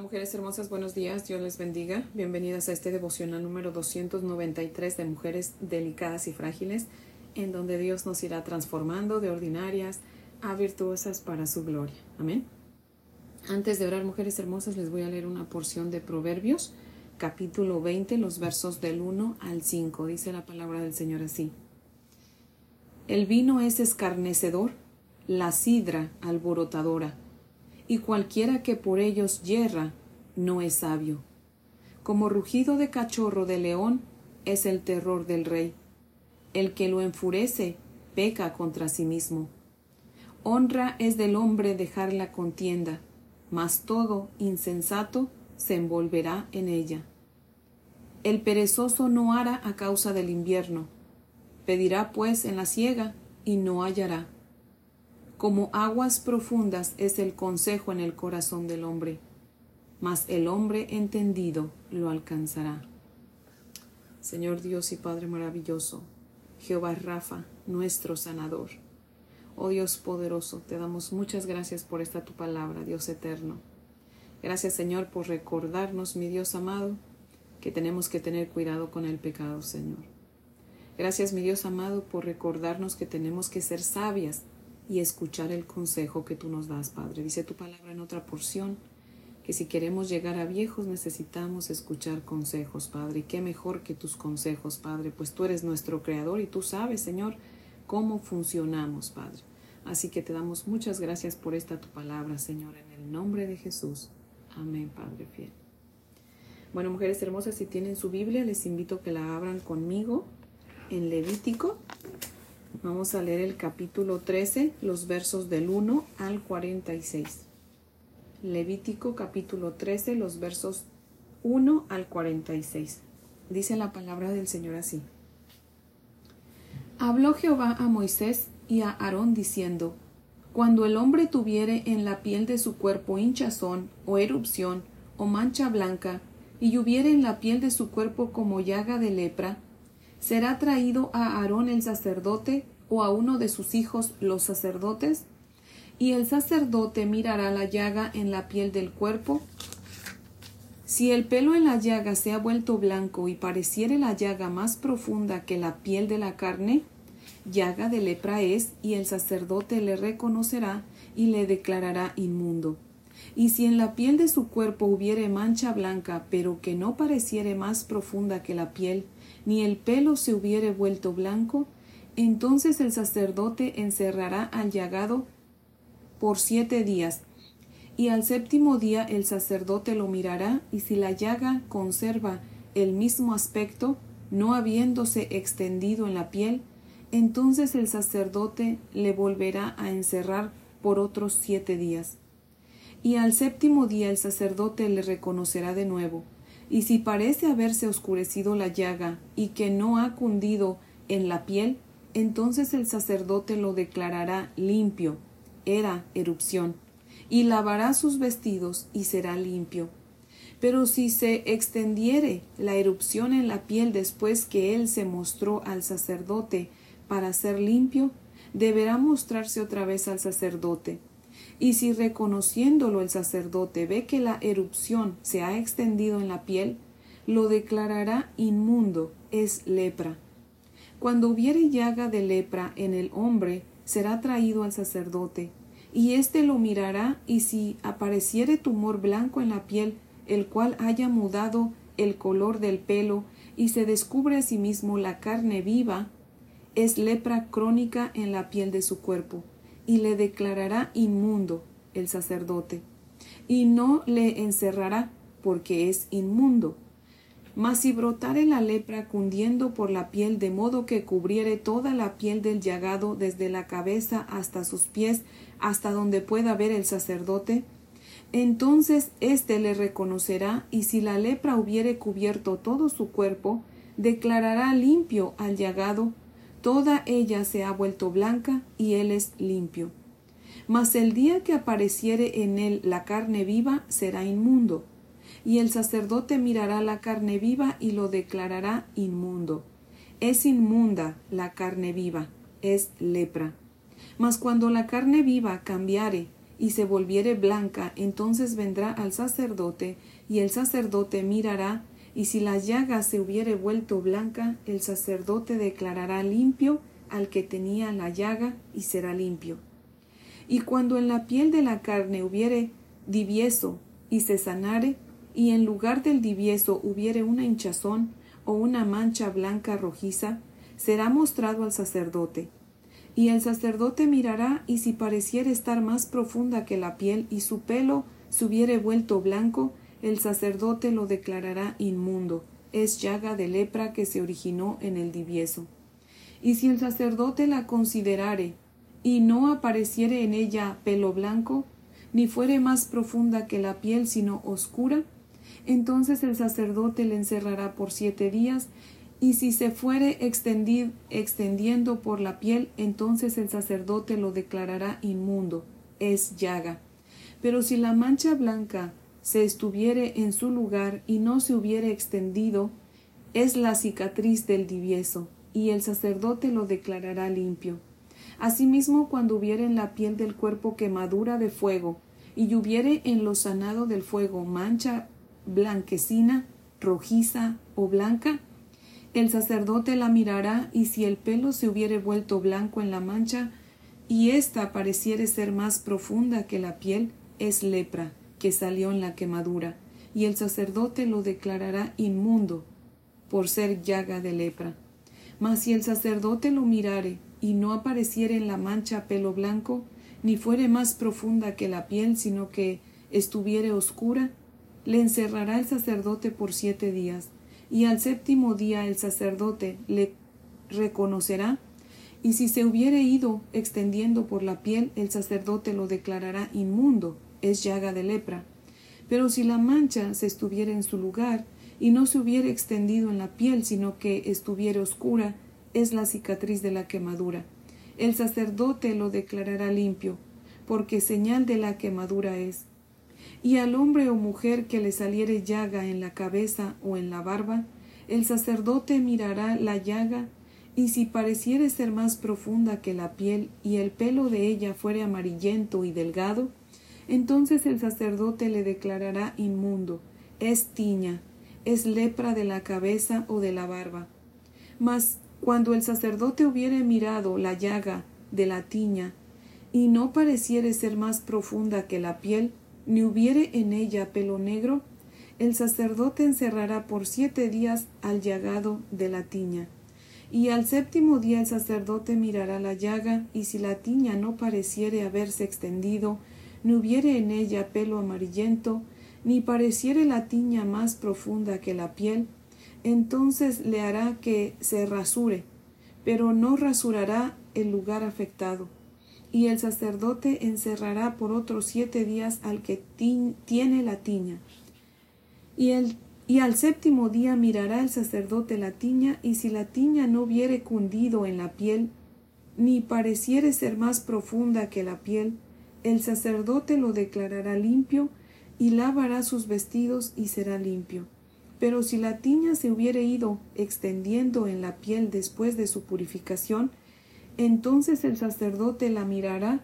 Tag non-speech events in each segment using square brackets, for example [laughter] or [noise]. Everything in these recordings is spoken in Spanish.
Mujeres hermosas, buenos días, Dios les bendiga. Bienvenidas a este devocional número 293 de mujeres delicadas y frágiles, en donde Dios nos irá transformando de ordinarias a virtuosas para su gloria. Amén. Antes de orar, mujeres hermosas, les voy a leer una porción de Proverbios, capítulo 20, los versos del 1 al 5. Dice la palabra del Señor así. El vino es escarnecedor, la sidra alborotadora y cualquiera que por ellos yerra no es sabio. Como rugido de cachorro de león es el terror del rey. El que lo enfurece peca contra sí mismo. Honra es del hombre dejar la contienda, mas todo insensato se envolverá en ella. El perezoso no hará a causa del invierno, pedirá pues en la siega y no hallará como aguas profundas es el consejo en el corazón del hombre, mas el hombre entendido lo alcanzará. Señor Dios y Padre maravilloso, Jehová Rafa, nuestro sanador. Oh Dios poderoso, te damos muchas gracias por esta tu palabra, Dios eterno. Gracias Señor por recordarnos, mi Dios amado, que tenemos que tener cuidado con el pecado, Señor. Gracias, mi Dios amado, por recordarnos que tenemos que ser sabias y escuchar el consejo que tú nos das, Padre. Dice tu palabra en otra porción que si queremos llegar a viejos necesitamos escuchar consejos, Padre. Y qué mejor que tus consejos, Padre, pues tú eres nuestro Creador y tú sabes, Señor, cómo funcionamos, Padre. Así que te damos muchas gracias por esta tu palabra, Señor, en el nombre de Jesús. Amén, Padre fiel. Bueno, mujeres hermosas, si tienen su Biblia, les invito a que la abran conmigo en Levítico Vamos a leer el capítulo 13, los versos del 1 al 46. Levítico capítulo 13, los versos 1 al 46. Dice la palabra del Señor así. Habló Jehová a Moisés y a Aarón diciendo, Cuando el hombre tuviere en la piel de su cuerpo hinchazón o erupción o mancha blanca, y hubiere en la piel de su cuerpo como llaga de lepra, será traído a Aarón el sacerdote o a uno de sus hijos los sacerdotes, y el sacerdote mirará la llaga en la piel del cuerpo. Si el pelo en la llaga se ha vuelto blanco y pareciere la llaga más profunda que la piel de la carne, llaga de lepra es, y el sacerdote le reconocerá y le declarará inmundo. Y si en la piel de su cuerpo hubiere mancha blanca, pero que no pareciere más profunda que la piel, ni el pelo se hubiere vuelto blanco, entonces el sacerdote encerrará al llagado por siete días, y al séptimo día el sacerdote lo mirará, y si la llaga conserva el mismo aspecto, no habiéndose extendido en la piel, entonces el sacerdote le volverá a encerrar por otros siete días. Y al séptimo día el sacerdote le reconocerá de nuevo, y si parece haberse oscurecido la llaga y que no ha cundido en la piel, entonces el sacerdote lo declarará limpio, era erupción, y lavará sus vestidos y será limpio. Pero si se extendiere la erupción en la piel después que él se mostró al sacerdote para ser limpio, deberá mostrarse otra vez al sacerdote. Y si reconociéndolo el sacerdote ve que la erupción se ha extendido en la piel, lo declarará inmundo, es lepra cuando hubiere llaga de lepra en el hombre, será traído al sacerdote, y éste lo mirará, y si apareciere tumor blanco en la piel, el cual haya mudado el color del pelo, y se descubre a sí mismo la carne viva, es lepra crónica en la piel de su cuerpo, y le declarará inmundo el sacerdote, y no le encerrará, porque es inmundo mas si brotare la lepra cundiendo por la piel de modo que cubriere toda la piel del llagado desde la cabeza hasta sus pies, hasta donde pueda ver el sacerdote, entonces éste le reconocerá, y si la lepra hubiere cubierto todo su cuerpo, declarará limpio al llagado, toda ella se ha vuelto blanca, y él es limpio. Mas el día que apareciere en él la carne viva será inmundo y el sacerdote mirará la carne viva y lo declarará inmundo. Es inmunda la carne viva, es lepra. Mas cuando la carne viva cambiare y se volviere blanca, entonces vendrá al sacerdote, y el sacerdote mirará, y si la llaga se hubiere vuelto blanca, el sacerdote declarará limpio al que tenía la llaga, y será limpio. Y cuando en la piel de la carne hubiere divieso, y se sanare, y en lugar del divieso hubiere una hinchazón, o una mancha blanca rojiza, será mostrado al sacerdote y el sacerdote mirará, y si pareciera estar más profunda que la piel, y su pelo se hubiere vuelto blanco, el sacerdote lo declarará inmundo. Es llaga de lepra que se originó en el divieso. Y si el sacerdote la considerare, y no apareciere en ella pelo blanco, ni fuere más profunda que la piel, sino oscura, entonces el sacerdote le encerrará por siete días y si se fuere extendiendo por la piel, entonces el sacerdote lo declarará inmundo, es llaga. Pero si la mancha blanca se estuviere en su lugar y no se hubiere extendido, es la cicatriz del divieso, y el sacerdote lo declarará limpio. Asimismo, cuando hubiere en la piel del cuerpo quemadura de fuego, y hubiere en lo sanado del fuego mancha blanquecina, rojiza o blanca, el sacerdote la mirará, y si el pelo se hubiere vuelto blanco en la mancha, y ésta pareciere ser más profunda que la piel, es lepra, que salió en la quemadura, y el sacerdote lo declarará inmundo, por ser llaga de lepra. Mas si el sacerdote lo mirare, y no apareciere en la mancha pelo blanco, ni fuere más profunda que la piel, sino que estuviere oscura, le encerrará el sacerdote por siete días, y al séptimo día el sacerdote le reconocerá, y si se hubiere ido extendiendo por la piel, el sacerdote lo declarará inmundo, es llaga de lepra. Pero si la mancha se estuviera en su lugar, y no se hubiere extendido en la piel, sino que estuviera oscura, es la cicatriz de la quemadura. El sacerdote lo declarará limpio, porque señal de la quemadura es y al hombre o mujer que le saliere llaga en la cabeza o en la barba, el sacerdote mirará la llaga, y si pareciere ser más profunda que la piel y el pelo de ella fuere amarillento y delgado, entonces el sacerdote le declarará inmundo, es tiña, es lepra de la cabeza o de la barba. Mas cuando el sacerdote hubiere mirado la llaga de la tiña, y no pareciere ser más profunda que la piel, ni hubiere en ella pelo negro, el sacerdote encerrará por siete días al llagado de la tiña. Y al séptimo día el sacerdote mirará la llaga, y si la tiña no pareciere haberse extendido, ni hubiere en ella pelo amarillento, ni pareciere la tiña más profunda que la piel, entonces le hará que se rasure, pero no rasurará el lugar afectado y el sacerdote encerrará por otros siete días al que tiene la tiña. Y, el, y al séptimo día mirará el sacerdote la tiña, y si la tiña no hubiere cundido en la piel, ni pareciere ser más profunda que la piel, el sacerdote lo declarará limpio, y lavará sus vestidos y será limpio. Pero si la tiña se hubiere ido extendiendo en la piel después de su purificación, entonces el sacerdote la mirará,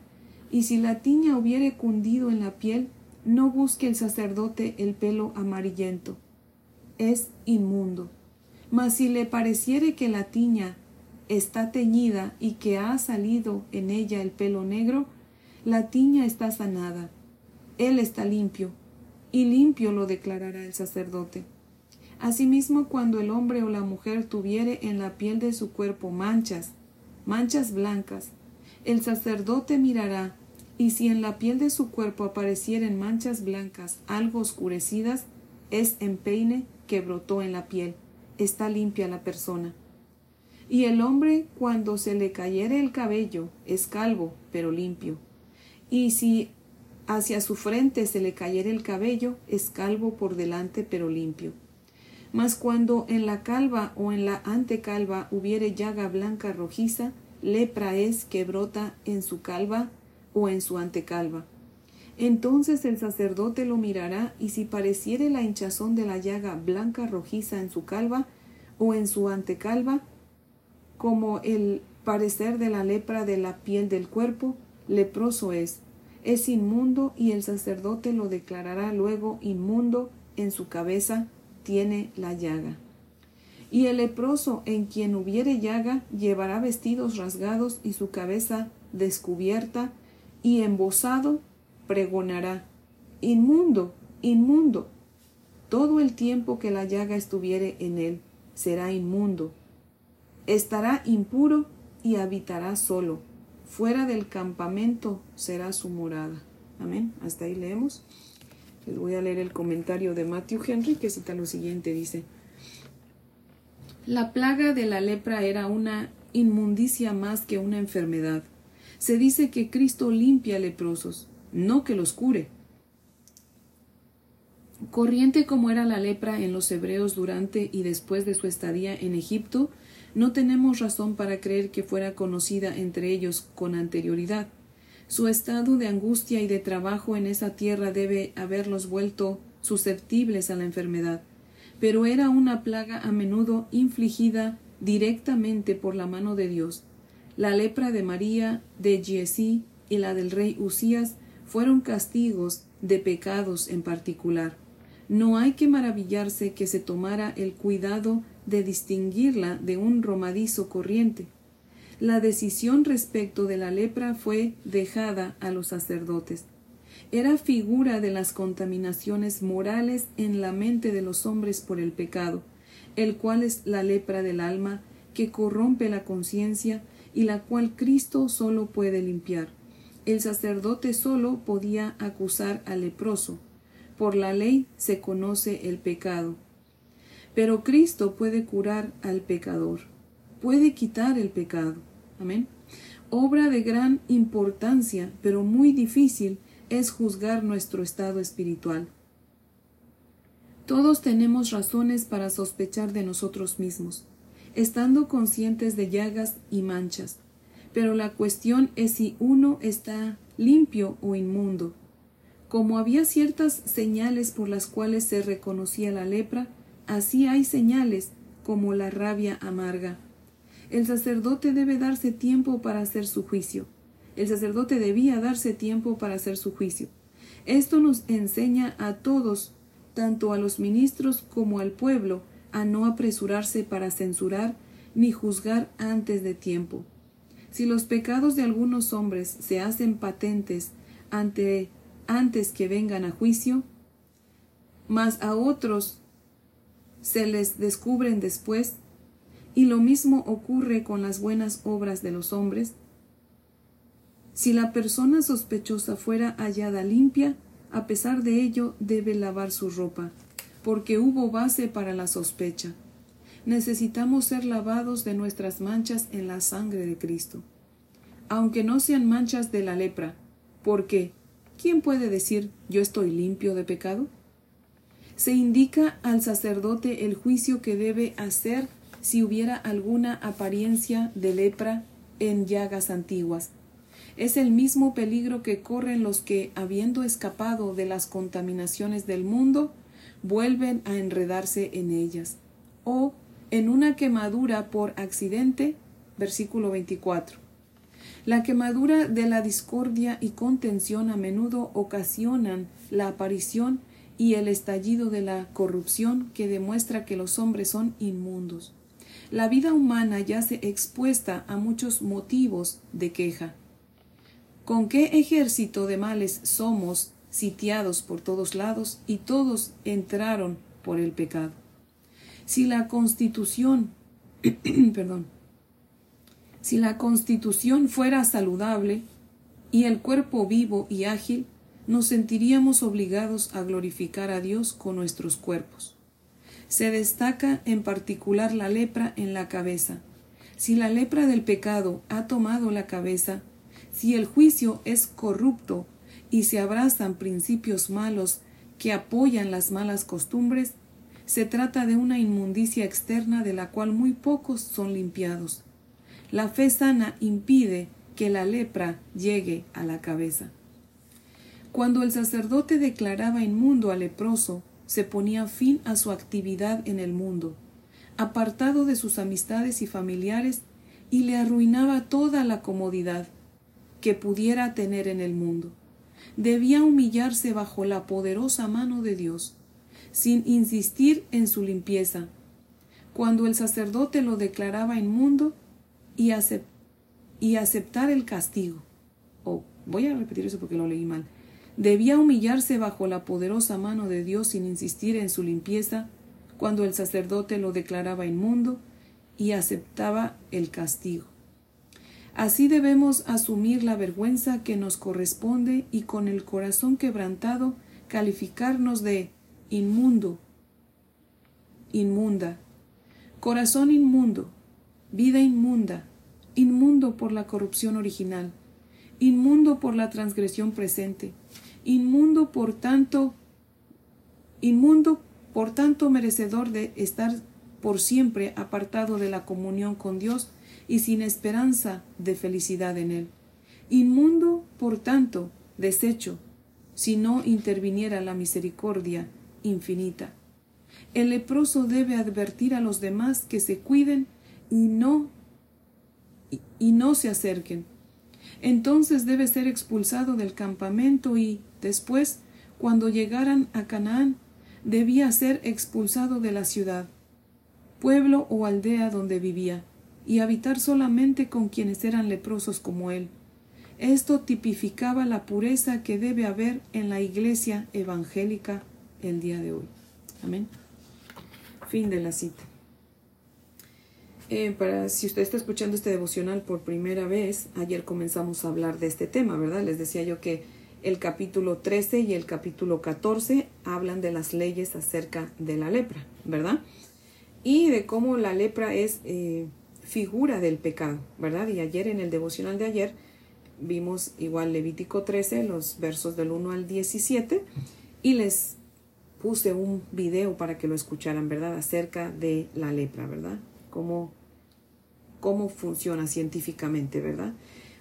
y si la tiña hubiere cundido en la piel, no busque el sacerdote el pelo amarillento. Es inmundo. Mas si le pareciere que la tiña está teñida y que ha salido en ella el pelo negro, la tiña está sanada. Él está limpio, y limpio lo declarará el sacerdote. Asimismo, cuando el hombre o la mujer tuviere en la piel de su cuerpo manchas, manchas blancas. El sacerdote mirará, y si en la piel de su cuerpo aparecieren manchas blancas algo oscurecidas, es empeine que brotó en la piel. Está limpia la persona. Y el hombre, cuando se le cayere el cabello, es calvo, pero limpio. Y si hacia su frente se le cayere el cabello, es calvo por delante, pero limpio. Mas cuando en la calva o en la antecalva hubiere llaga blanca rojiza, lepra es que brota en su calva o en su antecalva. Entonces el sacerdote lo mirará, y si pareciere la hinchazón de la llaga blanca rojiza en su calva o en su antecalva, como el parecer de la lepra de la piel del cuerpo, leproso es. es inmundo y el sacerdote lo declarará luego inmundo, en su cabeza tiene la llaga. Y el leproso en quien hubiere llaga llevará vestidos rasgados y su cabeza descubierta, y embosado pregonará, Inmundo, inmundo. Todo el tiempo que la llaga estuviere en él, será inmundo. Estará impuro y habitará solo. Fuera del campamento será su morada. Amén. Hasta ahí leemos. Les voy a leer el comentario de Matthew Henry que cita lo siguiente. Dice, la plaga de la lepra era una inmundicia más que una enfermedad. Se dice que Cristo limpia leprosos, no que los cure. Corriente como era la lepra en los hebreos durante y después de su estadía en Egipto, no tenemos razón para creer que fuera conocida entre ellos con anterioridad. Su estado de angustia y de trabajo en esa tierra debe haberlos vuelto susceptibles a la enfermedad pero era una plaga a menudo infligida directamente por la mano de Dios. La lepra de María, de Giesi y la del rey Usías fueron castigos de pecados en particular. No hay que maravillarse que se tomara el cuidado de distinguirla de un romadizo corriente. La decisión respecto de la lepra fue dejada a los sacerdotes era figura de las contaminaciones morales en la mente de los hombres por el pecado, el cual es la lepra del alma que corrompe la conciencia y la cual Cristo solo puede limpiar. El sacerdote solo podía acusar al leproso. Por la ley se conoce el pecado. Pero Cristo puede curar al pecador, puede quitar el pecado. Amén. Obra de gran importancia, pero muy difícil es juzgar nuestro estado espiritual. Todos tenemos razones para sospechar de nosotros mismos, estando conscientes de llagas y manchas, pero la cuestión es si uno está limpio o inmundo. Como había ciertas señales por las cuales se reconocía la lepra, así hay señales como la rabia amarga. El sacerdote debe darse tiempo para hacer su juicio. El sacerdote debía darse tiempo para hacer su juicio. Esto nos enseña a todos, tanto a los ministros como al pueblo, a no apresurarse para censurar ni juzgar antes de tiempo. Si los pecados de algunos hombres se hacen patentes ante, antes que vengan a juicio, mas a otros se les descubren después, y lo mismo ocurre con las buenas obras de los hombres, si la persona sospechosa fuera hallada limpia, a pesar de ello debe lavar su ropa, porque hubo base para la sospecha. Necesitamos ser lavados de nuestras manchas en la sangre de Cristo, aunque no sean manchas de la lepra, porque ¿quién puede decir yo estoy limpio de pecado? Se indica al sacerdote el juicio que debe hacer si hubiera alguna apariencia de lepra en llagas antiguas, es el mismo peligro que corren los que, habiendo escapado de las contaminaciones del mundo, vuelven a enredarse en ellas. O en una quemadura por accidente, versículo 24. La quemadura de la discordia y contención a menudo ocasionan la aparición y el estallido de la corrupción que demuestra que los hombres son inmundos. La vida humana yace expuesta a muchos motivos de queja. ¿Con qué ejército de males somos sitiados por todos lados y todos entraron por el pecado? Si la constitución, [clears throat] perdón, si la constitución fuera saludable y el cuerpo vivo y ágil, nos sentiríamos obligados a glorificar a Dios con nuestros cuerpos. Se destaca en particular la lepra en la cabeza. Si la lepra del pecado ha tomado la cabeza, si el juicio es corrupto y se abrazan principios malos que apoyan las malas costumbres, se trata de una inmundicia externa de la cual muy pocos son limpiados. La fe sana impide que la lepra llegue a la cabeza. Cuando el sacerdote declaraba inmundo al leproso, se ponía fin a su actividad en el mundo, apartado de sus amistades y familiares, y le arruinaba toda la comodidad que pudiera tener en el mundo. debía humillarse bajo la poderosa mano de Dios, sin insistir en su limpieza. Cuando el sacerdote lo declaraba inmundo y, aceptar el castigo. Oh, voy a repetir eso porque lo leí mal. Debía humillarse bajo la poderosa mano de Dios sin insistir en su limpieza cuando el sacerdote lo declaraba inmundo y aceptaba el castigo. Así debemos asumir la vergüenza que nos corresponde y con el corazón quebrantado calificarnos de inmundo, inmunda, corazón inmundo, vida inmunda, inmundo por la corrupción original, inmundo por la transgresión presente, inmundo por tanto, inmundo por tanto merecedor de estar por siempre apartado de la comunión con Dios y sin esperanza de felicidad en Él. Inmundo, por tanto, deshecho, si no interviniera la misericordia infinita. El leproso debe advertir a los demás que se cuiden y no y no se acerquen. Entonces debe ser expulsado del campamento y, después, cuando llegaran a Canaán, debía ser expulsado de la ciudad, pueblo o aldea donde vivía, y habitar solamente con quienes eran leprosos como él. Esto tipificaba la pureza que debe haber en la iglesia evangélica el día de hoy. Amén. Fin de la cita. Eh, para si usted está escuchando este devocional por primera vez, ayer comenzamos a hablar de este tema, ¿verdad? Les decía yo que el capítulo 13 y el capítulo 14 hablan de las leyes acerca de la lepra, ¿verdad? Y de cómo la lepra es eh, figura del pecado, ¿verdad? Y ayer en el devocional de ayer vimos igual Levítico 13, los versos del 1 al 17, y les puse un video para que lo escucharan, ¿verdad? Acerca de la lepra, ¿verdad? Cómo, cómo funciona científicamente, ¿verdad?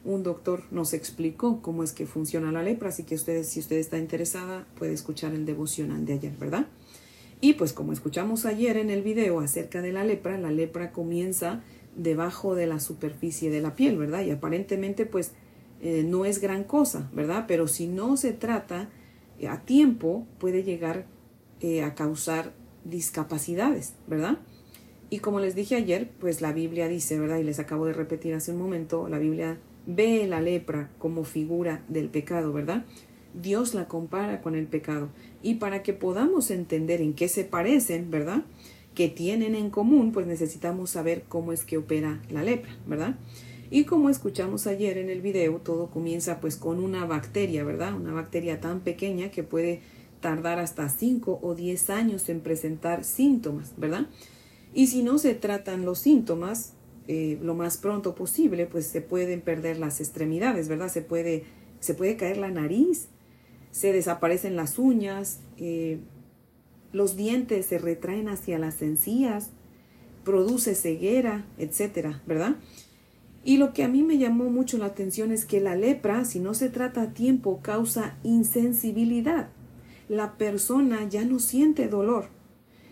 Un doctor nos explicó cómo es que funciona la lepra, así que ustedes, si usted está interesada, puede escuchar el devocional de ayer, ¿verdad? Y pues como escuchamos ayer en el video acerca de la lepra, la lepra comienza debajo de la superficie de la piel, ¿verdad? Y aparentemente pues eh, no es gran cosa, ¿verdad? Pero si no se trata eh, a tiempo, puede llegar eh, a causar discapacidades, ¿verdad? Y como les dije ayer, pues la Biblia dice, ¿verdad? Y les acabo de repetir hace un momento, la Biblia ve la lepra como figura del pecado, ¿verdad? Dios la compara con el pecado. Y para que podamos entender en qué se parecen, ¿verdad? Que tienen en común, pues necesitamos saber cómo es que opera la lepra, ¿verdad? Y como escuchamos ayer en el video, todo comienza pues con una bacteria, ¿verdad? Una bacteria tan pequeña que puede tardar hasta 5 o 10 años en presentar síntomas, ¿verdad? Y si no se tratan los síntomas, eh, lo más pronto posible, pues se pueden perder las extremidades, ¿verdad? Se puede, se puede caer la nariz, se desaparecen las uñas, eh, los dientes se retraen hacia las encías, produce ceguera, etcétera, ¿verdad? Y lo que a mí me llamó mucho la atención es que la lepra, si no se trata a tiempo, causa insensibilidad. La persona ya no siente dolor,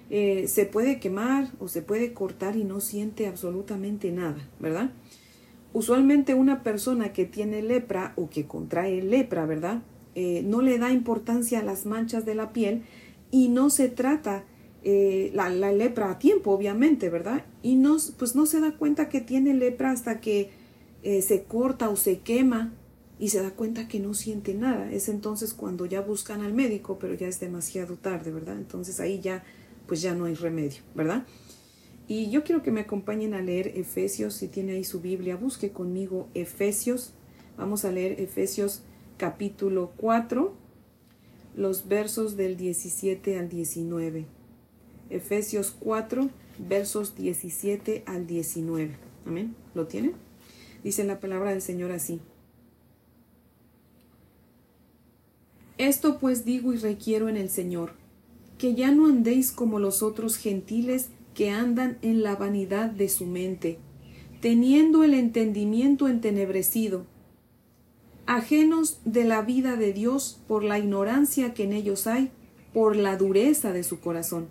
eh, se puede quemar o se puede cortar y no siente absolutamente nada, ¿verdad? Usualmente una persona que tiene lepra o que contrae lepra, ¿verdad? Eh, no le da importancia a las manchas de la piel y no se trata eh, la, la, lepra a tiempo, obviamente, ¿verdad? Y no, pues no se da cuenta que tiene lepra hasta que se corta o se quema y se da cuenta que no siente nada. Es entonces cuando ya buscan al médico, pero ya es demasiado tarde, ¿verdad? Entonces ahí ya pues ya no hay remedio, ¿verdad? Y yo quiero que me acompañen a leer Efesios, si tiene ahí su Biblia, busque conmigo Efesios. Vamos a leer Efesios capítulo 4, los versos del 17 al 19. Efesios 4, versos 17 al 19. Amén. ¿Lo tiene? Dice la palabra del Señor así. Esto pues digo y requiero en el Señor que ya no andéis como los otros gentiles que andan en la vanidad de su mente, teniendo el entendimiento entenebrecido, ajenos de la vida de Dios por la ignorancia que en ellos hay, por la dureza de su corazón,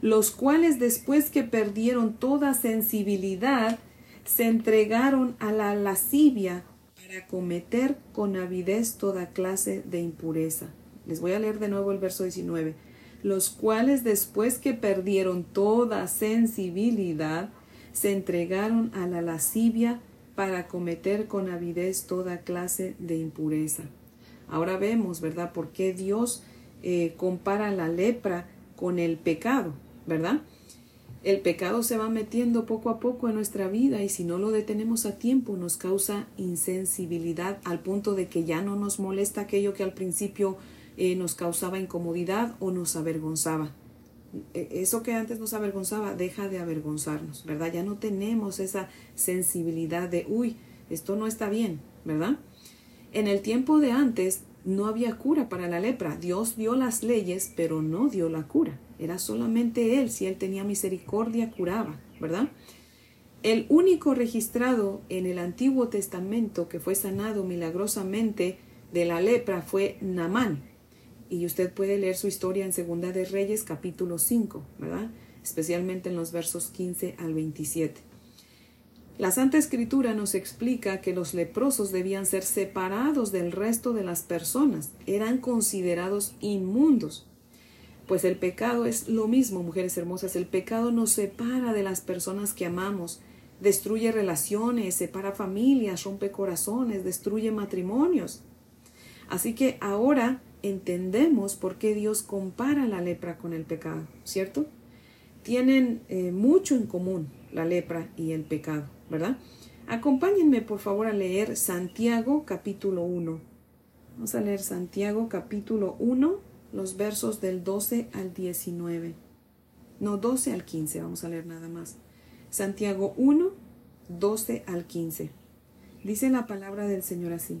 los cuales después que perdieron toda sensibilidad, se entregaron a la lascivia para cometer con avidez toda clase de impureza. Les voy a leer de nuevo el verso 19. Los cuales después que perdieron toda sensibilidad, se entregaron a la lascivia para cometer con avidez toda clase de impureza. Ahora vemos, ¿verdad?, por qué Dios eh, compara la lepra con el pecado, ¿verdad? El pecado se va metiendo poco a poco en nuestra vida y si no lo detenemos a tiempo nos causa insensibilidad al punto de que ya no nos molesta aquello que al principio eh, nos causaba incomodidad o nos avergonzaba. E, eso que antes nos avergonzaba deja de avergonzarnos, ¿verdad? Ya no tenemos esa sensibilidad de, uy, esto no está bien, ¿verdad? En el tiempo de antes no había cura para la lepra. Dios dio las leyes, pero no dio la cura. Era solamente Él. Si Él tenía misericordia, curaba, ¿verdad? El único registrado en el Antiguo Testamento que fue sanado milagrosamente de la lepra fue Namán. Y usted puede leer su historia en Segunda de Reyes capítulo 5, ¿verdad? Especialmente en los versos 15 al 27. La Santa Escritura nos explica que los leprosos debían ser separados del resto de las personas, eran considerados inmundos. Pues el pecado es lo mismo, mujeres hermosas, el pecado nos separa de las personas que amamos, destruye relaciones, separa familias, rompe corazones, destruye matrimonios. Así que ahora entendemos por qué Dios compara la lepra con el pecado, ¿cierto? Tienen eh, mucho en común la lepra y el pecado, ¿verdad? Acompáñenme por favor a leer Santiago capítulo 1. Vamos a leer Santiago capítulo 1 los versos del 12 al 19. No, 12 al 15, vamos a leer nada más. Santiago 1, 12 al 15. Dice la palabra del Señor así.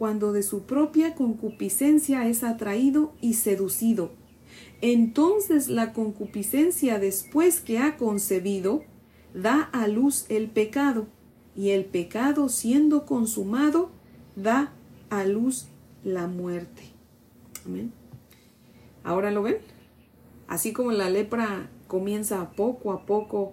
cuando de su propia concupiscencia es atraído y seducido. Entonces la concupiscencia después que ha concebido, da a luz el pecado, y el pecado siendo consumado, da a luz la muerte. Amén. Ahora lo ven. Así como la lepra comienza poco a poco,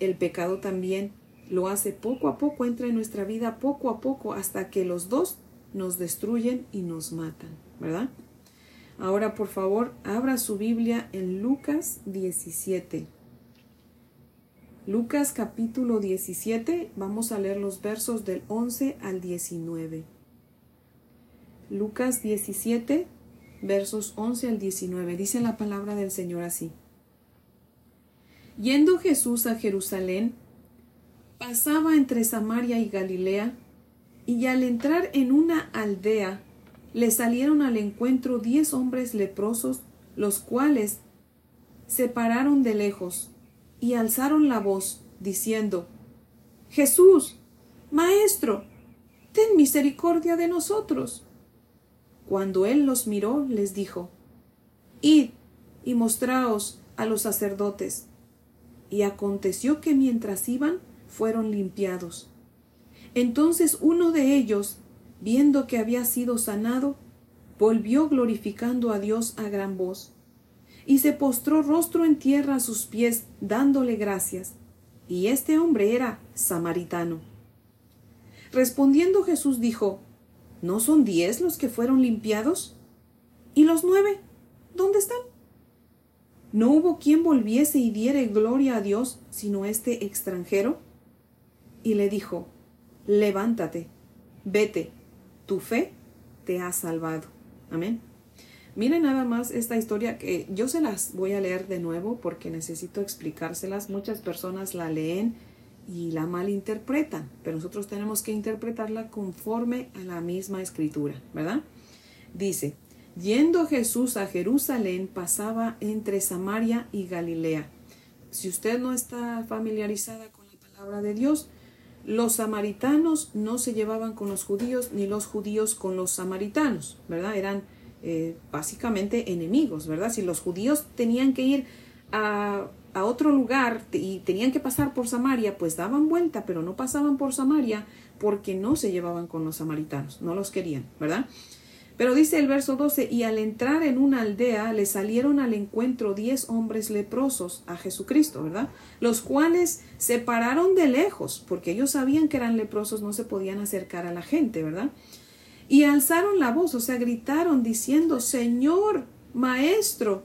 el pecado también lo hace poco a poco, entra en nuestra vida poco a poco hasta que los dos nos destruyen y nos matan, ¿verdad? Ahora, por favor, abra su Biblia en Lucas 17. Lucas capítulo 17, vamos a leer los versos del 11 al 19. Lucas 17, versos 11 al 19. Dice la palabra del Señor así. Yendo Jesús a Jerusalén, pasaba entre Samaria y Galilea, y al entrar en una aldea, le salieron al encuentro diez hombres leprosos, los cuales se pararon de lejos y alzaron la voz, diciendo, Jesús, Maestro, ten misericordia de nosotros. Cuando él los miró, les dijo, Id y mostraos a los sacerdotes. Y aconteció que mientras iban, fueron limpiados. Entonces uno de ellos, viendo que había sido sanado, volvió glorificando a Dios a gran voz, y se postró rostro en tierra a sus pies, dándole gracias. Y este hombre era samaritano. Respondiendo Jesús dijo, ¿No son diez los que fueron limpiados? ¿Y los nueve? ¿Dónde están? ¿No hubo quien volviese y diere gloria a Dios sino este extranjero? Y le dijo, levántate, vete, tu fe te ha salvado. Amén. Miren nada más esta historia que yo se las voy a leer de nuevo porque necesito explicárselas. Muchas personas la leen y la malinterpretan, pero nosotros tenemos que interpretarla conforme a la misma escritura, ¿verdad? Dice, yendo Jesús a Jerusalén pasaba entre Samaria y Galilea. Si usted no está familiarizada con la palabra de Dios, los samaritanos no se llevaban con los judíos ni los judíos con los samaritanos, ¿verdad? Eran eh, básicamente enemigos, ¿verdad? Si los judíos tenían que ir a, a otro lugar y tenían que pasar por Samaria, pues daban vuelta, pero no pasaban por Samaria porque no se llevaban con los samaritanos, no los querían, ¿verdad? Pero dice el verso 12, y al entrar en una aldea le salieron al encuentro diez hombres leprosos a Jesucristo, ¿verdad? Los cuales se pararon de lejos, porque ellos sabían que eran leprosos, no se podían acercar a la gente, ¿verdad? Y alzaron la voz, o sea, gritaron diciendo, Señor, Maestro,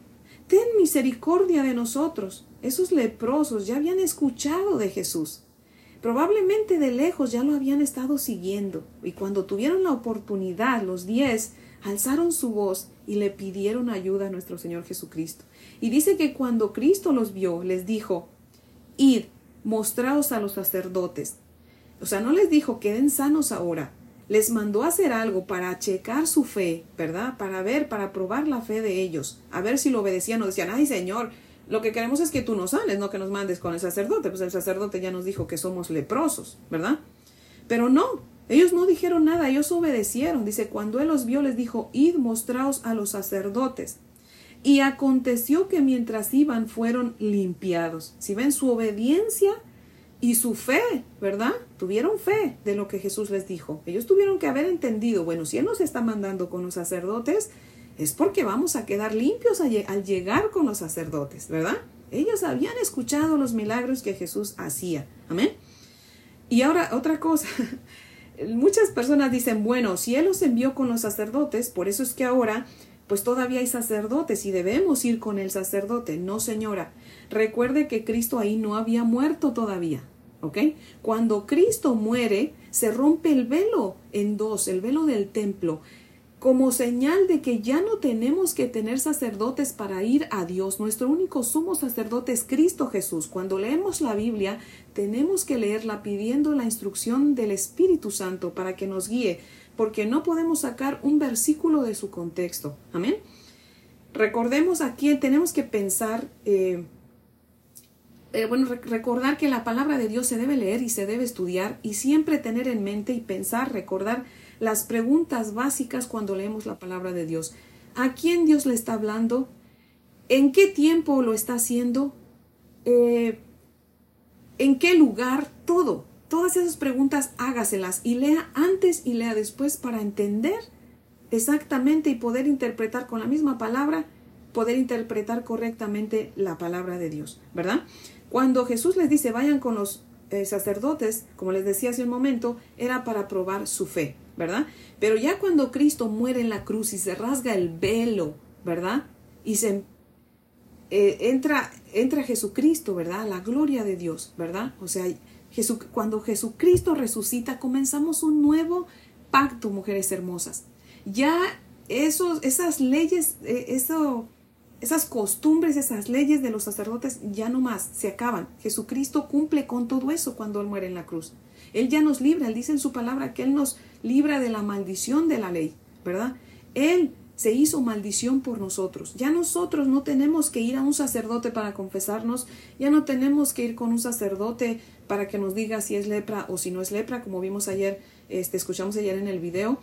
ten misericordia de nosotros. Esos leprosos ya habían escuchado de Jesús. Probablemente de lejos ya lo habían estado siguiendo, y cuando tuvieron la oportunidad, los diez alzaron su voz y le pidieron ayuda a nuestro Señor Jesucristo. Y dice que cuando Cristo los vio, les dijo, Id, mostraos a los sacerdotes. O sea, no les dijo, queden sanos ahora. Les mandó a hacer algo para checar su fe, ¿verdad? Para ver, para probar la fe de ellos, a ver si lo obedecían o decían, ay Señor, lo que queremos es que tú nos sanes, no que nos mandes con el sacerdote. Pues el sacerdote ya nos dijo que somos leprosos, ¿verdad? Pero no, ellos no dijeron nada, ellos obedecieron. Dice, cuando él los vio, les dijo, id mostraos a los sacerdotes. Y aconteció que mientras iban fueron limpiados. Si ven su obediencia y su fe, ¿verdad? Tuvieron fe de lo que Jesús les dijo. Ellos tuvieron que haber entendido, bueno, si Él nos está mandando con los sacerdotes, es porque vamos a quedar limpios al llegar con los sacerdotes, ¿verdad? Ellos habían escuchado los milagros que Jesús hacía. Amén. Y ahora otra cosa, [laughs] muchas personas dicen, bueno, si Él los envió con los sacerdotes, por eso es que ahora pues todavía hay sacerdotes y debemos ir con el sacerdote. No, señora. Recuerde que Cristo ahí no había muerto todavía. ¿Ok? Cuando Cristo muere, se rompe el velo en dos, el velo del templo como señal de que ya no tenemos que tener sacerdotes para ir a Dios. Nuestro único sumo sacerdote es Cristo Jesús. Cuando leemos la Biblia, tenemos que leerla pidiendo la instrucción del Espíritu Santo para que nos guíe, porque no podemos sacar un versículo de su contexto. Amén. Recordemos aquí, tenemos que pensar, eh, eh, bueno, recordar que la palabra de Dios se debe leer y se debe estudiar y siempre tener en mente y pensar, recordar las preguntas básicas cuando leemos la palabra de Dios. ¿A quién Dios le está hablando? ¿En qué tiempo lo está haciendo? Eh, ¿En qué lugar? Todo. Todas esas preguntas hágaselas y lea antes y lea después para entender exactamente y poder interpretar con la misma palabra, poder interpretar correctamente la palabra de Dios, ¿verdad? Cuando Jesús les dice vayan con los eh, sacerdotes, como les decía hace un momento, era para probar su fe. ¿Verdad? Pero ya cuando Cristo muere en la cruz y se rasga el velo, ¿verdad? Y se eh, entra, entra Jesucristo, ¿verdad? La gloria de Dios, ¿verdad? O sea, cuando Jesucristo resucita, comenzamos un nuevo pacto, mujeres hermosas. Ya esos, esas leyes, eh, eso, esas costumbres, esas leyes de los sacerdotes ya no más, se acaban. Jesucristo cumple con todo eso cuando Él muere en la cruz. Él ya nos libra, Él dice en su palabra que Él nos libra de la maldición de la ley, ¿verdad? Él se hizo maldición por nosotros. Ya nosotros no tenemos que ir a un sacerdote para confesarnos, ya no tenemos que ir con un sacerdote para que nos diga si es lepra o si no es lepra, como vimos ayer, este, escuchamos ayer en el video.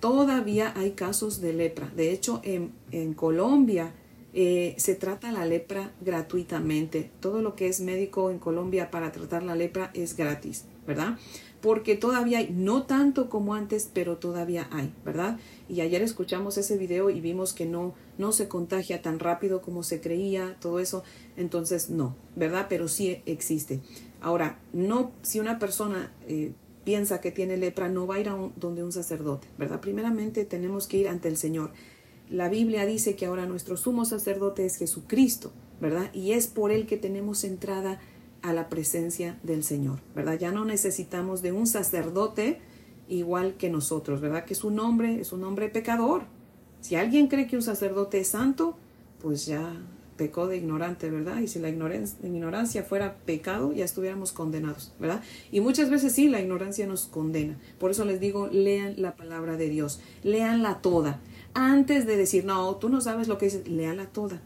Todavía hay casos de lepra. De hecho, en, Colombia eh, se trata la lepra gratuitamente. Todo lo que es médico en Colombia para tratar la lepra es gratis, ¿verdad? Porque todavía hay, no tanto como antes, pero todavía hay, ¿verdad? Y ayer escuchamos ese video y vimos que no, no se contagia tan rápido como se creía, todo eso. Entonces, no, ¿verdad? Pero sí existe. Ahora, no, si una persona eh, piensa que tiene lepra, no va a ir a donde un sacerdote, ¿verdad? Primeramente tenemos que ir ante el Señor la Biblia dice que ahora nuestro sumo sacerdote es Jesucristo, ¿verdad? Y es por él que tenemos entrada a la presencia del Señor, ¿verdad? Ya no necesitamos de un sacerdote igual que nosotros, ¿verdad? Que su nombre es un hombre pecador. Si alguien cree que un sacerdote es santo, pues ya pecó de ignorante, ¿verdad? Y si la ignorancia fuera pecado, ya estuviéramos condenados, ¿verdad? Y muchas veces sí, la ignorancia nos condena. Por eso les digo, lean la palabra de Dios, leanla toda antes de decir, no, tú no sabes lo que es, léala toda.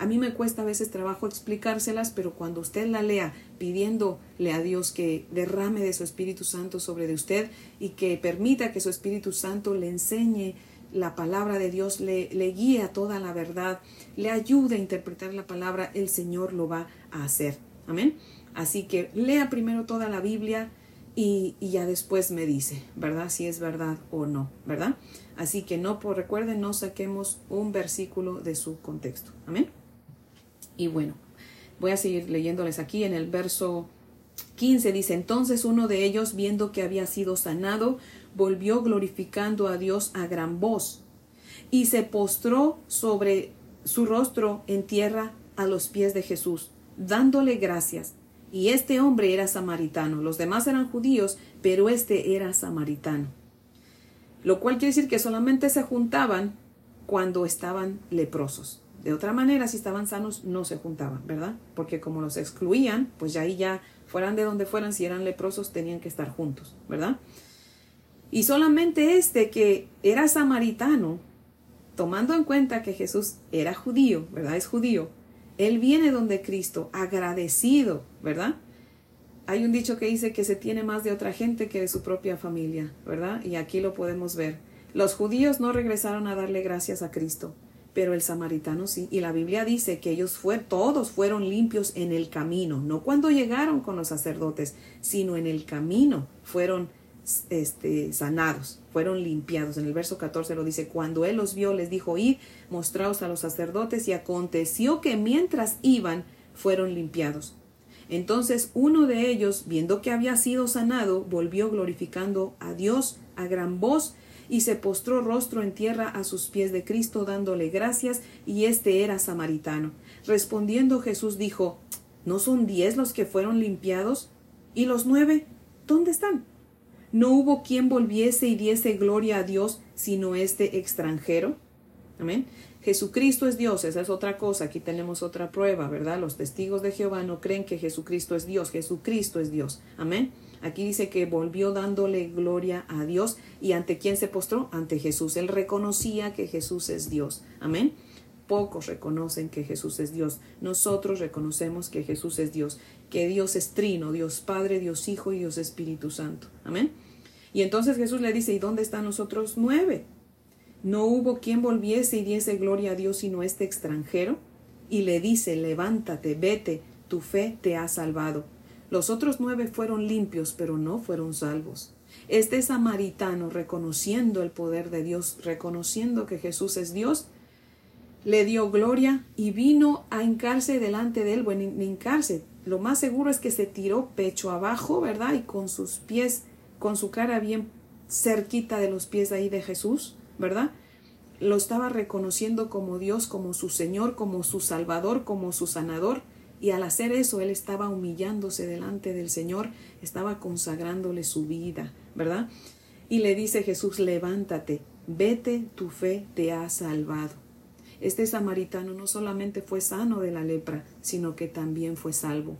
A mí me cuesta a veces trabajo explicárselas, pero cuando usted la lea pidiéndole a Dios que derrame de su Espíritu Santo sobre de usted y que permita que su Espíritu Santo le enseñe la palabra de Dios, le, guíe a toda la verdad, le ayude a interpretar la palabra, el Señor lo va a hacer. Amén. Así que lea primero toda la Biblia, y, ya después me dice, ¿verdad? Si es verdad o no, ¿verdad? Así que no, por recuerden, no saquemos un versículo de su contexto. Amén. Y bueno, voy a seguir leyéndoles aquí en el verso 15 dice, entonces uno de ellos, viendo que había sido sanado, volvió glorificando a Dios a gran voz y se postró sobre su rostro en tierra a los pies de Jesús, dándole gracias. Y este hombre era samaritano. Los demás eran judíos, pero este era samaritano. Lo cual quiere decir que solamente se juntaban cuando estaban leprosos. De otra manera, si estaban sanos, no se juntaban, ¿verdad? Porque como los excluían, pues ya ahí ya fueran de donde fueran, si eran leprosos, tenían que estar juntos, ¿verdad? Y solamente este que era samaritano, tomando en cuenta que Jesús era judío, ¿verdad? Es judío, él viene donde Cristo, agradecido, ¿verdad? Hay un dicho que dice que se tiene más de otra gente que de su propia familia, ¿verdad? Y aquí lo podemos ver. Los judíos no regresaron a darle gracias a Cristo, pero el samaritano sí. Y la Biblia dice que ellos fue, todos fueron limpios en el camino, no cuando llegaron con los sacerdotes, sino en el camino fueron este, sanados, fueron limpiados. En el verso 14 lo dice, cuando él los vio, les dijo, id, mostraos a los sacerdotes, y aconteció que mientras iban, fueron limpiados. Entonces uno de ellos, viendo que había sido sanado, volvió glorificando a Dios a gran voz, y se postró rostro en tierra a sus pies de Cristo, dándole gracias, y este era samaritano. Respondiendo Jesús dijo, ¿no son diez los que fueron limpiados? ¿Y los nueve? ¿Dónde están? no hubo quien volviese y diese gloria a Dios sino este extranjero. Amén. Jesucristo es Dios, esa es otra cosa. Aquí tenemos otra prueba, ¿verdad? Los testigos de Jehová no creen que Jesucristo es Dios, Jesucristo es Dios. Amén. Aquí dice que volvió dándole gloria a Dios y ante quién se postró? Ante Jesús. Él reconocía que Jesús es Dios. Amén. Pocos reconocen que Jesús es Dios. Nosotros reconocemos que Jesús es Dios que Dios es trino, Dios Padre, Dios Hijo y Dios Espíritu Santo. Amén. Y entonces Jesús le dice, ¿y dónde están los otros nueve? No hubo quien volviese y diese gloria a Dios sino este extranjero. Y le dice, levántate, vete, tu fe te ha salvado. Los otros nueve fueron limpios, pero no fueron salvos. Este samaritano, reconociendo el poder de Dios, reconociendo que Jesús es Dios, le dio gloria y vino a hincarse delante de él, bueno, hincarse, lo más seguro es que se tiró pecho abajo, ¿verdad? Y con sus pies, con su cara bien cerquita de los pies ahí de Jesús, ¿verdad? Lo estaba reconociendo como Dios, como su Señor, como su Salvador, como su sanador. Y al hacer eso, él estaba humillándose delante del Señor, estaba consagrándole su vida, ¿verdad? Y le dice Jesús, levántate, vete, tu fe te ha salvado. Este samaritano no solamente fue sano de la lepra, sino que también fue salvo.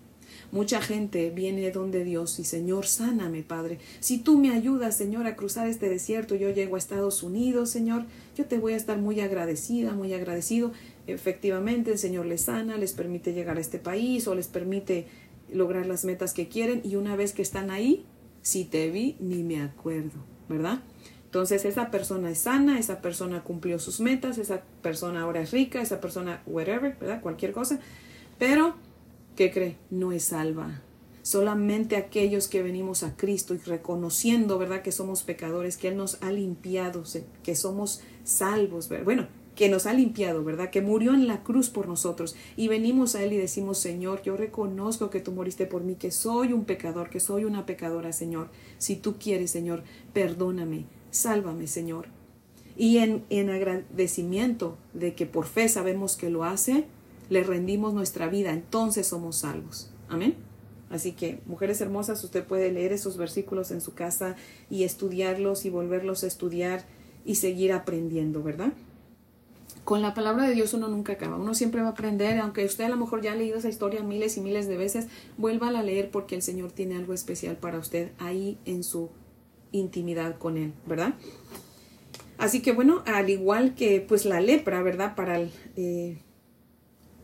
Mucha gente viene donde Dios y Señor, sáname, Padre. Si tú me ayudas, Señor, a cruzar este desierto, yo llego a Estados Unidos, Señor, yo te voy a estar muy agradecida, muy agradecido. Efectivamente, el Señor les sana, les permite llegar a este país o les permite lograr las metas que quieren y una vez que están ahí, si te vi, ni me acuerdo, ¿verdad? Entonces esa persona es sana, esa persona cumplió sus metas, esa persona ahora es rica, esa persona whatever, ¿verdad? Cualquier cosa. Pero, ¿qué cree? No es salva. Solamente aquellos que venimos a Cristo y reconociendo, ¿verdad? Que somos pecadores, que Él nos ha limpiado, que somos salvos, ¿verdad? Bueno, que nos ha limpiado, ¿verdad? Que murió en la cruz por nosotros. Y venimos a Él y decimos, Señor, yo reconozco que tú moriste por mí, que soy un pecador, que soy una pecadora, Señor. Si tú quieres, Señor, perdóname sálvame Señor. Y en, en agradecimiento de que por fe sabemos que lo hace, le rendimos nuestra vida, entonces somos salvos. Amén. Así que, mujeres hermosas, usted puede leer esos versículos en su casa y estudiarlos y volverlos a estudiar y seguir aprendiendo, ¿verdad? Con la palabra de Dios uno nunca acaba, uno siempre va a aprender, aunque usted a lo mejor ya ha leído esa historia miles y miles de veces, vuelva a leer porque el Señor tiene algo especial para usted ahí en su intimidad con él, ¿verdad? Así que bueno, al igual que pues la lepra, ¿verdad? Para eh,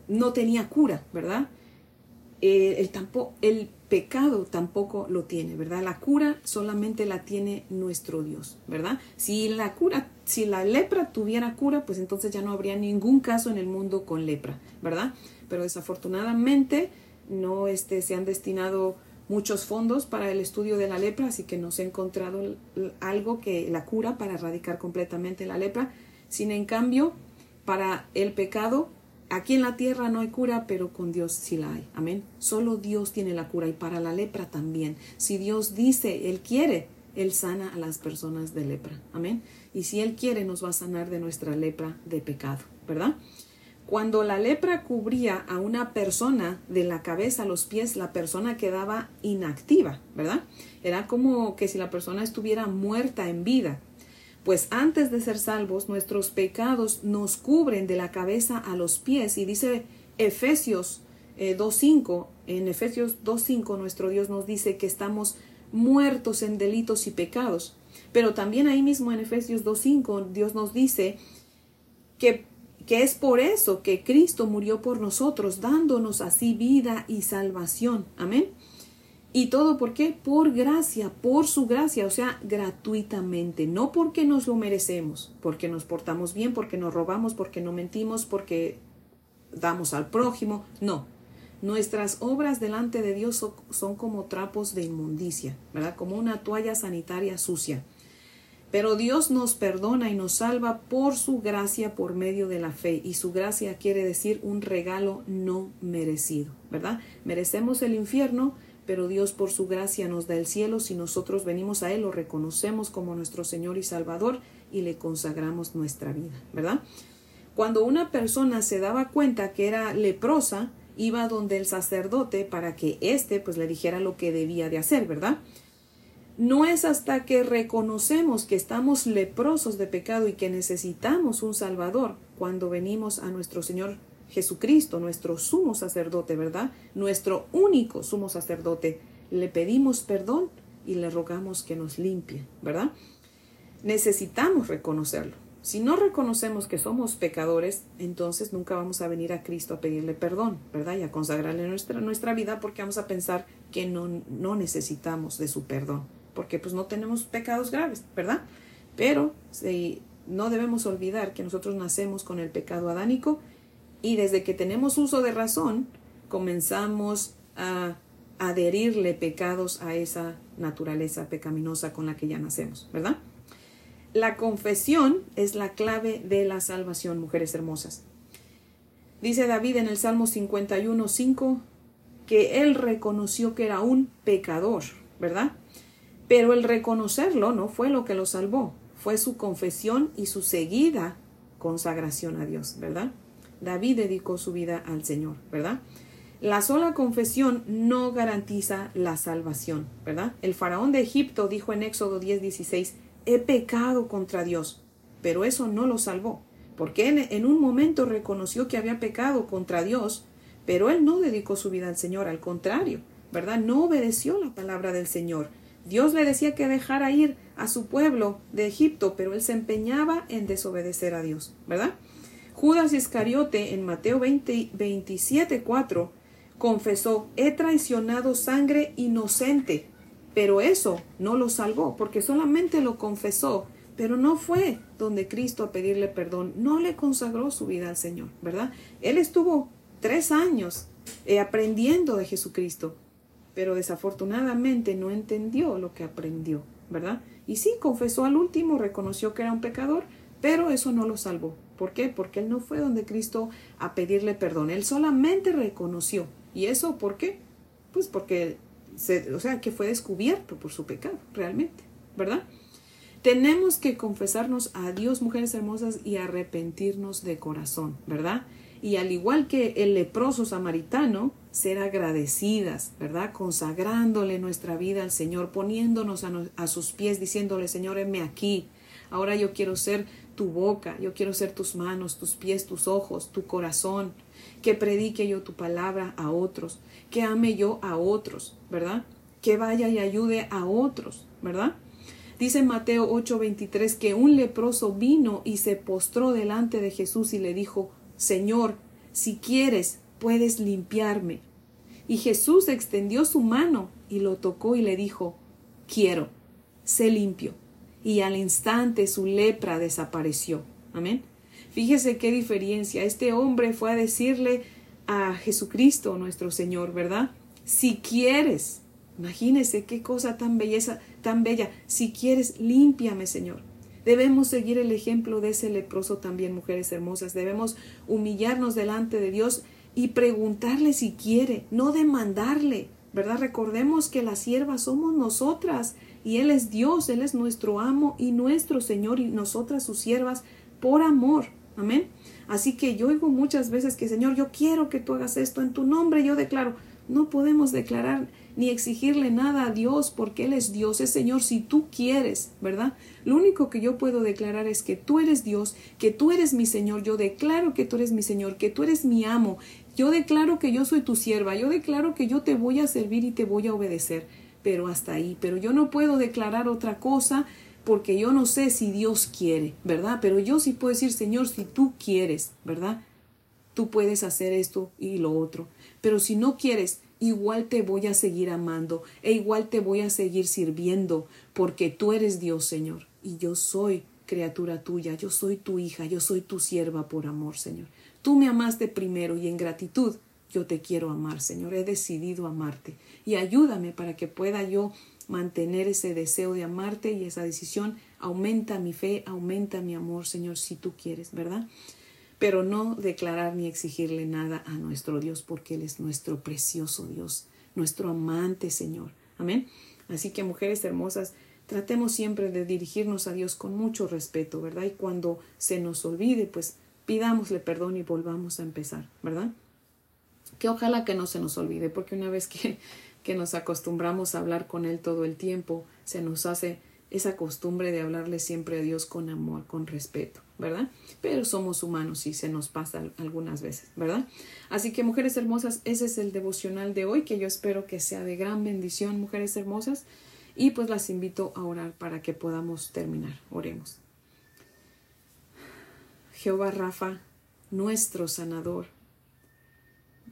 no tenía cura, ¿verdad? Eh, el, pecado tampoco lo tiene, ¿verdad? La cura solamente la tiene nuestro Dios, ¿verdad? Si la cura, si la lepra tuviera cura, pues entonces ya no habría ningún caso en el mundo con lepra, ¿verdad? Pero desafortunadamente no este, se han destinado muchos fondos para el estudio de la lepra, así que no se ha encontrado algo que la cura para erradicar completamente la lepra. Sin en cambio, para el pecado Aquí en la tierra no hay cura, pero con Dios sí la hay. Amén. Solo Dios tiene la cura y para la lepra también. Si Dios dice, Él quiere, Él sana a las personas de lepra. Amén. Y si Él quiere, nos va a sanar de nuestra lepra de pecado, ¿verdad? Cuando la lepra cubría a una persona de la cabeza a los pies, la persona quedaba inactiva, ¿verdad? Era como que si la persona estuviera muerta en vida pues antes de ser salvos nuestros pecados nos cubren de la cabeza a los pies y dice Efesios 2.5, eh, en Efesios 2.5 nuestro Dios nos dice que estamos muertos en delitos y pecados, pero también ahí mismo en Efesios 2.5 Dios nos dice que, que es por eso que Cristo murió por nosotros, dándonos así vida y salvación. Amén. ¿Y todo por qué? Por gracia, por su gracia, o sea, gratuitamente, no porque nos lo merecemos, porque nos portamos bien, porque nos robamos, porque no mentimos, porque damos al prójimo, no. Nuestras obras delante de Dios son, como trapos de inmundicia, ¿verdad? Como una toalla sanitaria sucia. Pero Dios nos perdona y nos salva por su gracia por medio de la fe. Y su gracia quiere decir un regalo no merecido, ¿verdad? Merecemos el infierno, pero Dios por su gracia nos da el cielo si nosotros venimos a Él, lo reconocemos como nuestro Señor y Salvador y le consagramos nuestra vida, ¿verdad? Cuando una persona se daba cuenta que era leprosa, iba donde el sacerdote para que éste pues le dijera lo que debía de hacer, ¿verdad? No es hasta que reconocemos que estamos leprosos de pecado y que necesitamos un Salvador cuando venimos a nuestro Señor Jesucristo, nuestro sumo sacerdote, ¿verdad? Nuestro único sumo sacerdote. Le pedimos perdón y le rogamos que nos limpie, ¿verdad? Necesitamos reconocerlo. Si no reconocemos que somos pecadores, entonces nunca vamos a venir a Cristo a pedirle perdón, ¿verdad? Y a consagrarle nuestra, nuestra vida porque vamos a pensar que no, no necesitamos de su perdón, porque pues no tenemos pecados graves, ¿verdad? Pero si, no debemos olvidar que nosotros nacemos con el pecado adánico y desde que tenemos uso de razón, comenzamos a adherirle pecados a esa naturaleza pecaminosa con la que ya nacemos, ¿verdad? La confesión es la clave de la salvación, mujeres hermosas. Dice David en el Salmo 51, 5, que él reconoció que era un pecador, ¿verdad? Pero el reconocerlo no fue lo que lo salvó, fue su confesión y su seguida consagración a Dios, ¿verdad? David dedicó su vida al Señor, ¿verdad? La sola confesión no garantiza la salvación, ¿verdad? El faraón de Egipto dijo en Éxodo 10:16, he pecado contra Dios, pero eso no lo salvó, porque en, en un momento reconoció que había pecado contra Dios, pero él no dedicó su vida al Señor, al contrario, ¿verdad? No obedeció la palabra del Señor. Dios le decía que dejara ir a su pueblo de Egipto, pero él se empeñaba en desobedecer a Dios, ¿verdad? Judas Iscariote en Mateo 20, 27, 4 confesó, he traicionado sangre inocente, pero eso no lo salvó, porque solamente lo confesó, pero no fue donde Cristo a pedirle perdón, no le consagró su vida al Señor, ¿verdad? Él estuvo tres años eh, aprendiendo de Jesucristo, pero desafortunadamente no entendió lo que aprendió, ¿verdad? Y sí, confesó al último, reconoció que era un pecador, pero eso no lo salvó. ¿Por qué? Porque él no fue donde Cristo a pedirle perdón. Él solamente reconoció. ¿Y eso por qué? Pues porque, se, o sea, que fue descubierto por su pecado, realmente, ¿verdad? Tenemos que confesarnos a Dios, mujeres hermosas, y arrepentirnos de corazón, ¿verdad? Y al igual que el leproso samaritano, ser agradecidas, ¿verdad? Consagrándole nuestra vida al Señor, poniéndonos a, a sus pies, diciéndole, Señor, heme aquí. Ahora yo quiero ser tu boca, yo quiero ser tus manos, tus pies, tus ojos, tu corazón, que predique yo tu palabra a otros, que ame yo a otros, ¿verdad? Que vaya y ayude a otros, ¿verdad? Dice Mateo 8:23 que un leproso vino y se postró delante de Jesús y le dijo, Señor, si quieres, puedes limpiarme. Y Jesús extendió su mano y lo tocó y le dijo, quiero, sé limpio. Y al instante su lepra desapareció. Amén. Fíjese qué diferencia. Este hombre fue a decirle a Jesucristo, nuestro Señor, ¿verdad? Si quieres, imagínese qué cosa tan belleza, tan bella. Si quieres, límpiame, Señor. Debemos seguir el ejemplo de ese leproso también, mujeres hermosas. Debemos humillarnos delante de Dios y preguntarle si quiere, no demandarle, ¿verdad? Recordemos que las siervas somos nosotras y Él es Dios, Él es nuestro amo y nuestro Señor y nosotras sus siervas por amor. Amén. Así que yo oigo muchas veces que Señor, yo quiero que tú hagas esto en tu nombre, yo declaro. No podemos declarar ni exigirle nada a Dios porque Él es Dios, es Señor si tú quieres, ¿verdad? Lo único que yo puedo declarar es que tú eres Dios, que tú eres mi Señor, yo declaro que tú eres mi Señor, que tú eres mi amo, yo declaro que yo soy tu sierva, yo declaro que yo te voy a servir y te voy a obedecer, pero hasta ahí, pero yo no puedo declarar otra cosa porque yo no sé si Dios quiere, ¿verdad? Pero yo sí puedo decir, Señor, si tú quieres, ¿verdad? Tú puedes hacer esto y lo otro. Pero si no quieres, igual te voy a seguir amando e igual te voy a seguir sirviendo, porque tú eres Dios, Señor, y yo soy criatura tuya, yo soy tu hija, yo soy tu sierva por amor, Señor. Tú me amaste primero y en gratitud yo te quiero amar, Señor. He decidido amarte y ayúdame para que pueda yo mantener ese deseo de amarte y esa decisión. Aumenta mi fe, aumenta mi amor, Señor, si tú quieres, ¿verdad? pero no declarar ni exigirle nada a nuestro Dios, porque Él es nuestro precioso Dios, nuestro amante Señor. Amén. Así que mujeres hermosas, tratemos siempre de dirigirnos a Dios con mucho respeto, ¿verdad? Y cuando se nos olvide, pues pidámosle perdón y volvamos a empezar, ¿verdad? Que ojalá que no se nos olvide, porque una vez que, que nos acostumbramos a hablar con Él todo el tiempo, se nos hace esa costumbre de hablarle siempre a Dios con amor, con respeto, ¿verdad? Pero somos humanos y se nos pasa algunas veces, ¿verdad? Así que mujeres hermosas, ese es el devocional de hoy que yo espero que sea de gran bendición, mujeres hermosas, y pues las invito a orar para que podamos terminar. Oremos. Jehová Rafa, nuestro sanador,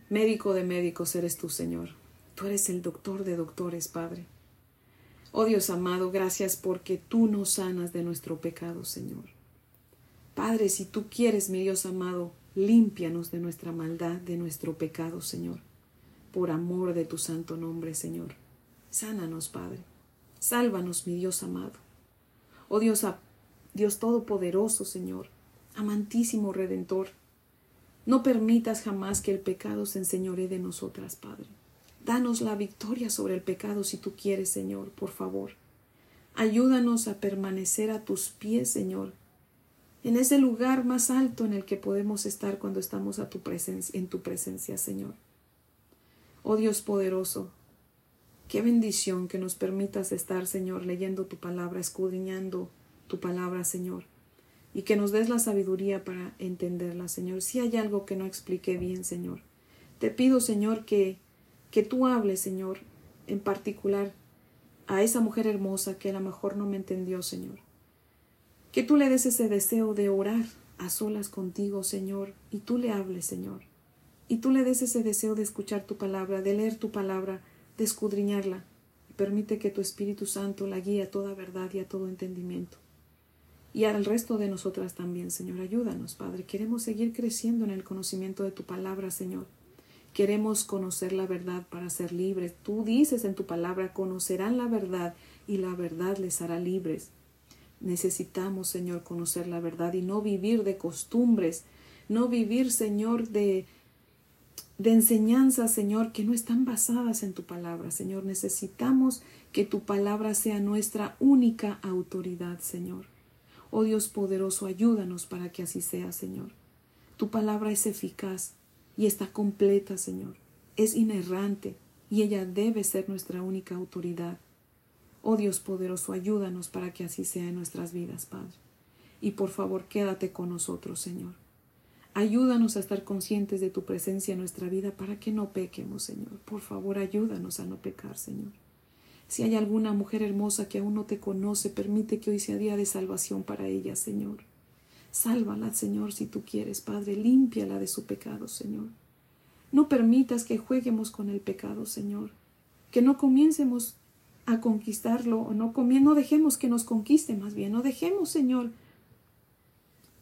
médico de médicos eres tú, Señor. Tú eres el doctor de doctores, Padre. Oh Dios amado, gracias porque tú nos sanas de nuestro pecado, Señor. Padre, si tú quieres, mi Dios amado, límpianos de nuestra maldad, de nuestro pecado, Señor. Por amor de tu santo nombre, Señor. Sánanos, Padre. Sálvanos, mi Dios amado. Oh Dios, Dios Todopoderoso, Señor, amantísimo Redentor, no permitas jamás que el pecado se enseñore de nosotras, Padre. Danos la victoria sobre el pecado si tú quieres, Señor, por favor. Ayúdanos a permanecer a tus pies, Señor, en ese lugar más alto en el que podemos estar cuando estamos a tu presencia, en tu presencia, Señor. Oh Dios poderoso, qué bendición que nos permitas estar, Señor, leyendo tu palabra, escudriñando tu palabra, Señor, y que nos des la sabiduría para entenderla, Señor. Si hay algo que no expliqué bien, Señor, te pido, Señor, que que tú hables, Señor, en particular a esa mujer hermosa que a lo mejor no me entendió, Señor. Que tú le des ese deseo de orar a solas contigo, Señor, y tú le hables, Señor. Y tú le des ese deseo de escuchar tu palabra, de leer tu palabra, de escudriñarla. Y permite que tu Espíritu Santo la guíe a toda verdad y a todo entendimiento. Y al resto de nosotras también, Señor, ayúdanos, Padre. Queremos seguir creciendo en el conocimiento de tu palabra, Señor. Queremos conocer la verdad para ser libres. Tú dices en tu palabra, conocerán la verdad y la verdad les hará libres. Necesitamos, Señor, conocer la verdad y no vivir de costumbres, no vivir, Señor, de, de enseñanzas, Señor, que no están basadas en tu palabra, Señor. Necesitamos que tu palabra sea nuestra única autoridad, Señor. Oh Dios poderoso, ayúdanos para que así sea, Señor. Tu palabra es eficaz, y está completa, Señor. Es inerrante y ella debe ser nuestra única autoridad. Oh Dios poderoso, ayúdanos para que así sea en nuestras vidas, Padre. Y por favor, quédate con nosotros, Señor. Ayúdanos a estar conscientes de tu presencia en nuestra vida para que no pequemos, Señor. Por favor, ayúdanos a no pecar, Señor. Si hay alguna mujer hermosa que aún no te conoce, permite que hoy sea día de salvación para ella, Señor. Sálvala, Señor, si tú quieres, Padre, límpiala de su pecado, Señor. No permitas que jueguemos con el pecado, Señor. Que no comiencemos a conquistarlo, o no, no dejemos que nos conquiste más bien, no dejemos, Señor,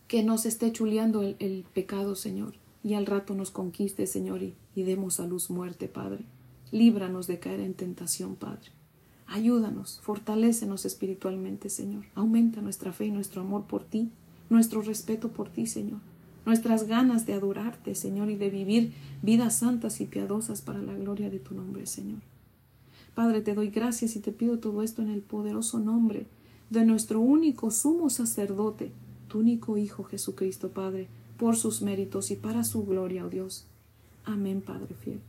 que nos esté chuleando el, pecado, Señor, y al rato nos conquiste, Señor, y, y demos a luz muerte, Padre. Líbranos de caer en tentación, Padre. Ayúdanos, fortalécenos espiritualmente, Señor. Aumenta nuestra fe y nuestro amor por ti nuestro respeto por ti, Señor, nuestras ganas de adorarte, Señor, y de vivir vidas santas y piadosas para la gloria de tu nombre, Señor. Padre, te doy gracias y te pido todo esto en el poderoso nombre de nuestro único sumo sacerdote, tu único Hijo Jesucristo, Padre, por sus méritos y para su gloria, oh Dios. Amén, Padre fiel.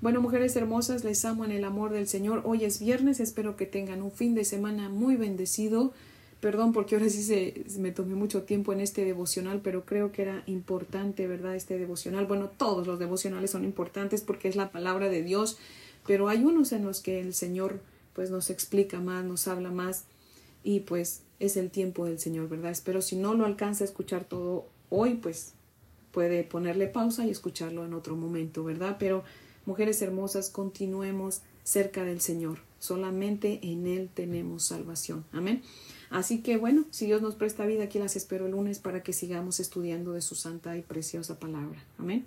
Bueno, mujeres hermosas, les amo en el amor del Señor. Hoy es viernes, espero que tengan un fin de semana muy bendecido. Perdón porque ahora sí se, me tomé mucho tiempo en este devocional, pero creo que era importante, ¿verdad? Este devocional. Bueno, todos los devocionales son importantes porque es la palabra de Dios, pero hay unos en los que el Señor pues nos explica más, nos habla más y pues es el tiempo del Señor, ¿verdad? Espero si no lo alcanza a escuchar todo hoy, pues puede ponerle pausa y escucharlo en otro momento, ¿verdad? Pero mujeres hermosas, continuemos cerca del Señor. Solamente en Él tenemos salvación. Amén. Así que bueno, si Dios nos presta vida, aquí las espero el lunes para que sigamos estudiando de su santa y preciosa palabra. Amén.